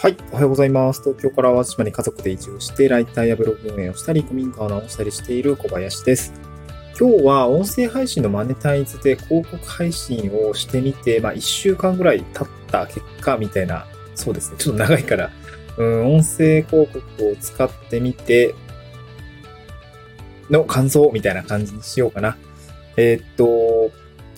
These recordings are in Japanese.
はい。おはようございます。東京から淡路島に家族で移住して、ライターやブログ運営をしたり、古民家を直したりしている小林です。今日は音声配信のマネタイズで広告配信をしてみて、まあ1週間ぐらい経った結果みたいな、そうですね。ちょっと長いから、うん、音声広告を使ってみて、の感想みたいな感じにしようかな。えー、っと、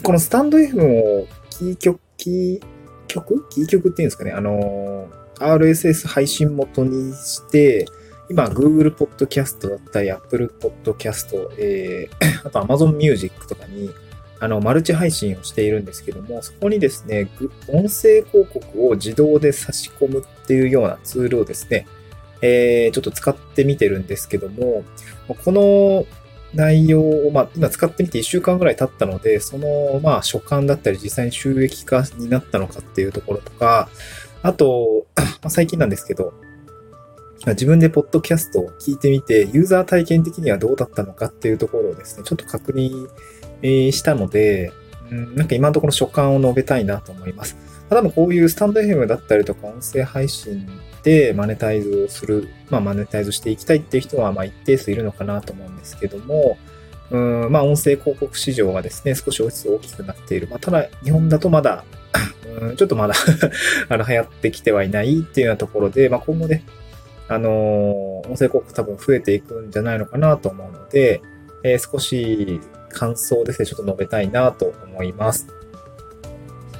このスタンド FM をキー局、キー局？キー局っていうんですかね。あのー RSS 配信元にして、今、Google Podcast だったり、Apple Podcast、えー、あと Amazon Music とかに、あの、マルチ配信をしているんですけども、そこにですね、音声広告を自動で差し込むっていうようなツールをですね、えー、ちょっと使ってみてるんですけども、この内容を、まあ、今使ってみて1週間ぐらい経ったので、その、まあ、所感だったり、実際に収益化になったのかっていうところとか、あと、ま、最近なんですけど、自分でポッドキャストを聞いてみて、ユーザー体験的にはどうだったのかっていうところをですね、ちょっと確認したので、うん、なんか今のところ所感を述べたいなと思います。多分こういうスタンド FM だったりとか音声配信でマネタイズをする、まあマネタイズしていきたいっていう人はまあ一定数いるのかなと思うんですけども、うんまあ音声広告市場がですね、少しずつ大きくなっている。まあただ日本だとまだうん、ちょっとまだ あの、流行ってきてはいないっていうようなところで、まあ、今後ね、あのー、音声広告多分増えていくんじゃないのかなと思うので、えー、少し感想ですね、ちょっと述べたいなと思います。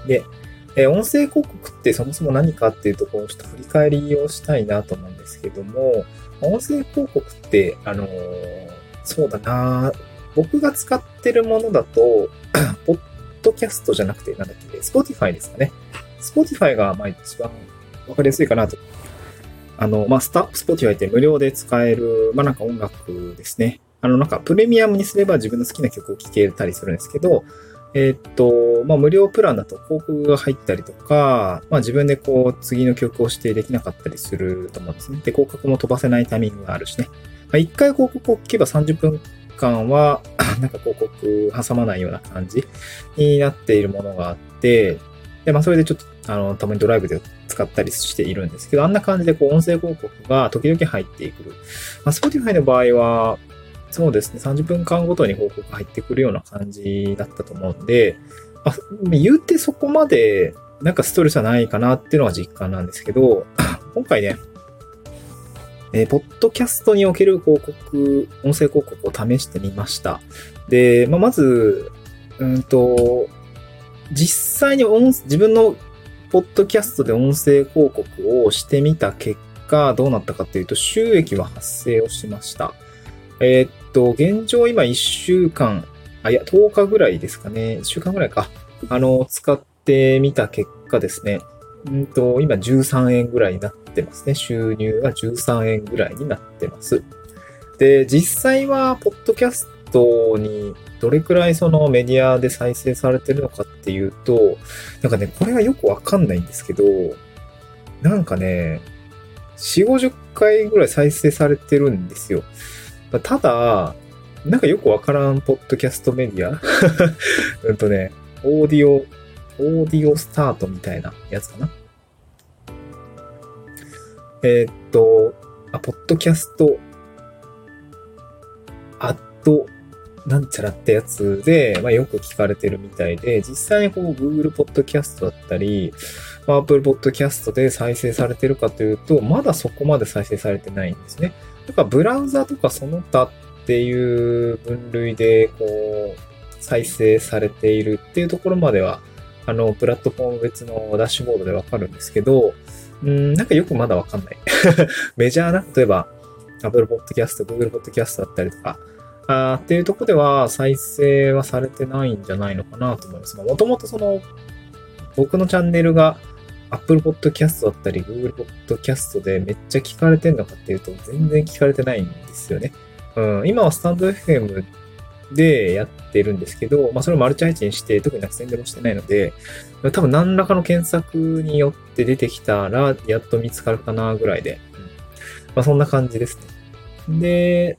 で、えー、音声広告ってそもそも何かっていうところをちょっと振り返りをしたいなと思うんですけども、音声広告って、あのそうだな僕が使ってるものだと、ポッドキャストじゃなくて、なんだっけ、Spotify ですかね。Spotify が、まあ一番わかりやすいかなと。あの、まあ、スタ、Spotify って無料で使える、まあなんか音楽ですね。あの、なんかプレミアムにすれば自分の好きな曲を聴けたりするんですけど、えー、っと、まあ、無料プランだと広告が入ったりとか、まあ、自分でこう、次の曲を指定できなかったりすると思うんですね。で、広告も飛ばせないタイミングがあるしね。まあ、一回広告を聞けば30分間は、なんか広告挟まないような感じになっているものがあって、で、まあそれでちょっと、あの、たまにドライブで使ったりしているんですけど、あんな感じでこう音声広告が時々入ってくる。まあ Spotify の場合は、そうですね、30分間ごとに報告入ってくるような感じだったと思うんで、まあ、言うてそこまでなんかストレスはないかなっていうのが実感なんですけど、今回ね、えー、ポッドキャストにおける広告、音声広告を試してみました。で、まあ、まず、うんと、実際に音自分のポッドキャストで音声広告をしてみた結果、どうなったかっていうと、収益は発生をしました。えー、っと、現状今1週間、あ、いや、10日ぐらいですかね。1週間ぐらいか。あの、使ってみた結果ですね。うんと、今13円ぐらいになってますね。収入が13円ぐらいになってます。で、実際は、ポッドキャストにどれくらいそのメディアで再生されてるのかっていうと、なんかね、これはよくわかんないんですけど、なんかね、4、50回ぐらい再生されてるんですよ。ただ、なんかよくわからんポッドキャストメディア うんとね、オーディオオーディオスタートみたいなやつかな。えー、っと、あ、ポッドキャスト、アット、なんちゃらってやつで、まあ、よく聞かれてるみたいで、実際こう Google Podcast だったり、まあ、Apple Podcast で再生されてるかというと、まだそこまで再生されてないんですね。だからブラウザとかその他っていう分類で、こう、再生されているっていうところまでは、あの、プラットフォーム別のダッシュボードでわかるんですけど、うん、なんかよくまだわかんない。メジャーな、例えば、Apple Podcast、Google Podcast だったりとか、あっていうとこでは再生はされてないんじゃないのかなと思います。もともとその、僕のチャンネルが Apple Podcast だったり Google Podcast でめっちゃ聞かれてんのかっていうと全然聞かれてないんですよね。うん、今はスタンド FM でやってるんですけど、まあそれをマルチ配信して特になんか宣伝もしてないので、多分何らかの検索によって出てきたらやっと見つかるかなぐらいで、うん、まあそんな感じですね。で、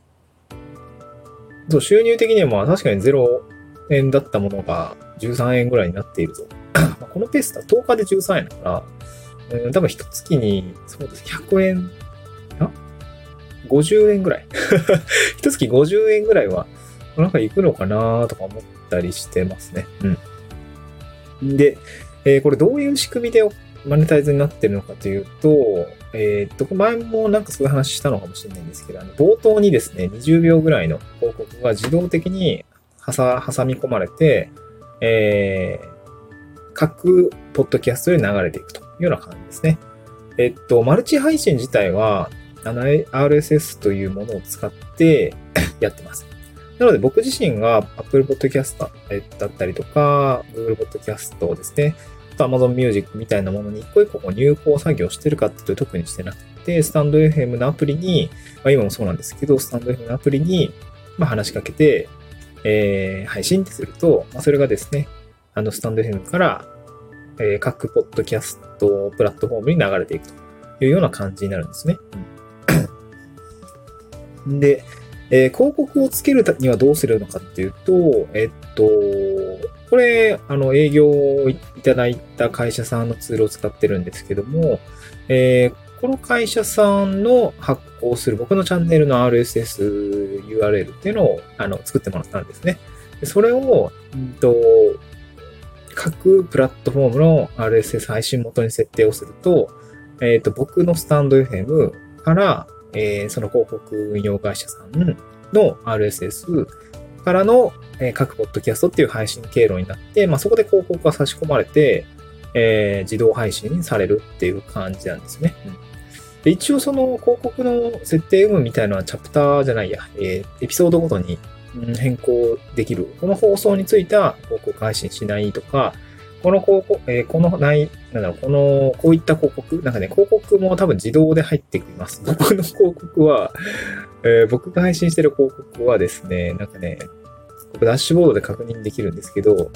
そう、収入的にはま確かに0円だったものが13円ぐらいになっているぞ。このペースだ10日で13円だから、うん、多分一月に、そうです、100円、あ ?50 円ぐらい 一月50円ぐらいは、なんか行くのかなとか思ったりしてますね。うん。で、えー、これどういう仕組みでマネタイズになってるのかというと、えー、っと、前もなんかそういう話したのかもしれないんですけど、あの冒頭にですね、20秒ぐらいの広告が自動的に挟み込まれて、えー、各ポッドキャストで流れていくというような感じですね。えっと、マルチ配信自体は、あの、RSS というものを使ってやってます。なので僕自身が Apple Podcast だったりとか、Google Podcast ですね、Amazon Music みたいなものに一個一個入稿作業してるかっていうと特にしてなくて、スタンド FM のアプリに、まあ、今もそうなんですけど、スタンド FM のアプリに、まあ、話しかけて、えー、配信ってすると、まあ、それがですね、あの、スタンド FM から、えー、各ポッドキャストプラットフォームに流れていくというような感じになるんですね。うん、で、えー、広告をつけるにはどうするのかっていうと、えっと、これ、あの、営業をいただいた会社さんのツールを使ってるんですけども、えー、この会社さんの発行する僕のチャンネルの RSS URL っていうのをあの作ってもらったんですね。それを、うんと、各プラットフォームの RSS 配信元に設定をすると、えっ、ー、と、僕のスタンド FM から、えー、その広告運用会社さんの RSS からの、えー、各ポッドキャストっていう配信経路になって、まあ、そこで広告が差し込まれて、えー、自動配信されるっていう感じなんですね。うん、で一応その広告の設定有無みたいなのはチャプターじゃないや、えー、エピソードごとに変更できる。この放送については広告配信しないとか、この広告、えー、このない、なんだろう、この、こういった広告、なんかね、広告も多分自動で入ってきます。僕の広告は、えー、僕が配信してる広告はですね、なんかね、僕ダッシュボードで確認できるんですけど、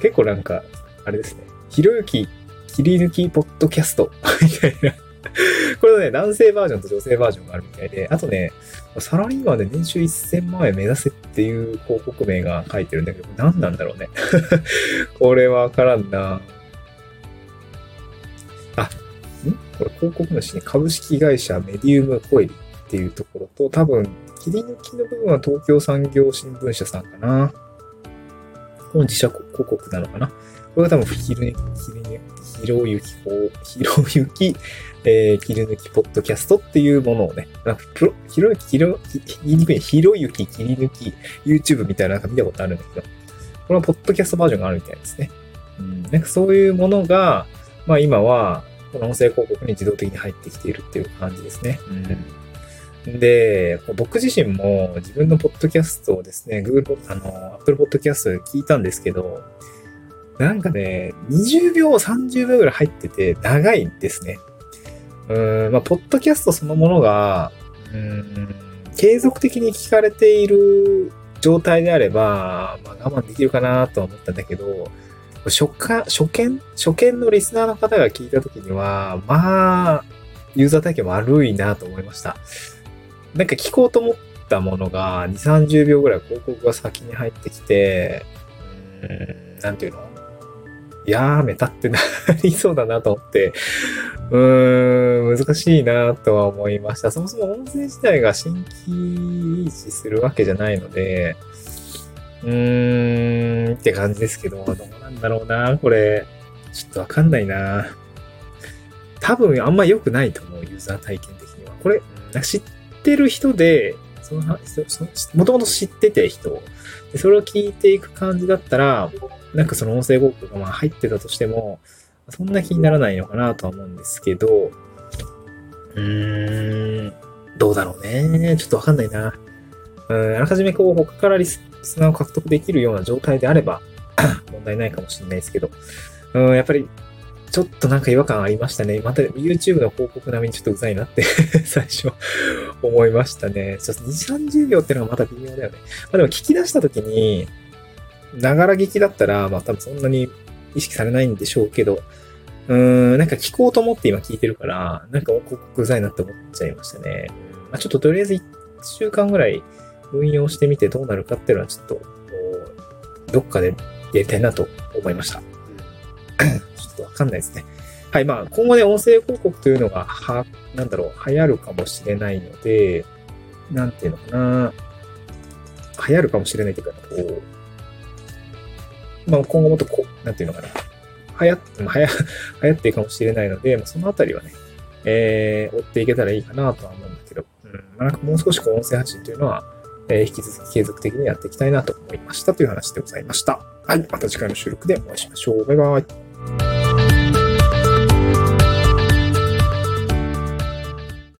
結構なんか、あれですね、ひろゆき切り抜きポッドキャストみたいな これね、男性バージョンと女性バージョンがあるみたいで、あとね、サラリーマンで年収1000万円目指せっていう広告名が書いてるんだけど、何なんだろうね。これはわからんな。あ、ん？これ広告主に株式会社メディウムコイルっていうところと、多分、切り抜きの部分は東京産業新聞社さんかな。この自社広告なのかな。これが多分、ひる、ひる、ひろゆきこう、ひろゆき、えー、切り抜きポッドキャストっていうものをね、なんかプロ、ひろゆき、ひろ、言いにくい、ひろゆき切り抜き YouTube みたいななんか見たことあるんだけど、これはポッドキャストバージョンがあるみたいですね。うん、なんかそういうものが、まあ今は、この音声広告に自動的に入ってきているっていう感じですね。うん、で、僕自身も自分のポッドキャストをですね、Google、あの、Apple Podcast で聞いたんですけど、なんかね、20秒、30秒ぐらい入ってて長いんですね。うん、まあ、ポッドキャストそのものが、うん、継続的に聞かれている状態であれば、まあ、我慢できるかなと思ったんだけど、初か、初見初見のリスナーの方が聞いたときには、まあ、ユーザー体験悪いなと思いました。なんか聞こうと思ったものが、2、30秒ぐらい広告が先に入ってきて、うん、なんていうの？やめたってなりそうだなと思って、うーん、難しいなとは思いました。そもそも音声自体が新規維持するわけじゃないので、うーんって感じですけど、どうなんだろうな、これ。ちょっとわかんないな。多分あんま良くないと思う、ユーザー体験的には。これ、知ってる人で、その、もともと知ってて人、それを聞いていく感じだったら、なんかその音声広告がまあ入ってたとしても、そんな気にならないのかなとは思うんですけど、うーん、どうだろうね。ちょっとわかんないな。うん、あらかじめこう、他からリスナーを獲得できるような状態であれば 問題ないかもしれないですけど、うん、やっぱり、ちょっとなんか違和感ありましたね。また YouTube の広告並みにちょっとうざいなって 最初思いましたね。ちょっと2、30秒っていうのはまた微妙だよね。まあでも聞き出した時に、ながら聞きだったら、まあ多分そんなに意識されないんでしょうけど、うーん、なんか聞こうと思って今聞いてるから、なんか広告うざいなって思っちゃいましたね。まあ、ちょっととりあえず1週間ぐらい運用してみてどうなるかっていうのはちょっと、どっかでやりたいなと思いました。ちょっとわかんないですね。はい、まあ、今後ね、音声広告というのが、は、なんだろう、流行るかもしれないので、なんていうのかな、流行るかもしれないというか、こう、まあ、今後もっとこう、なんていうのかな、流行っ、まあ、流行流行っていくかもしれないので、まあ、そのあたりはね、えー、追っていけたらいいかなとは思うんだけど、うん、まあ、なんかもう少しこう、音声発信というのは、えー、引き続き継続的にやっていきたいなと思いましたという話でございました。はい、また次回の収録でお会いしましょう。バイバイ。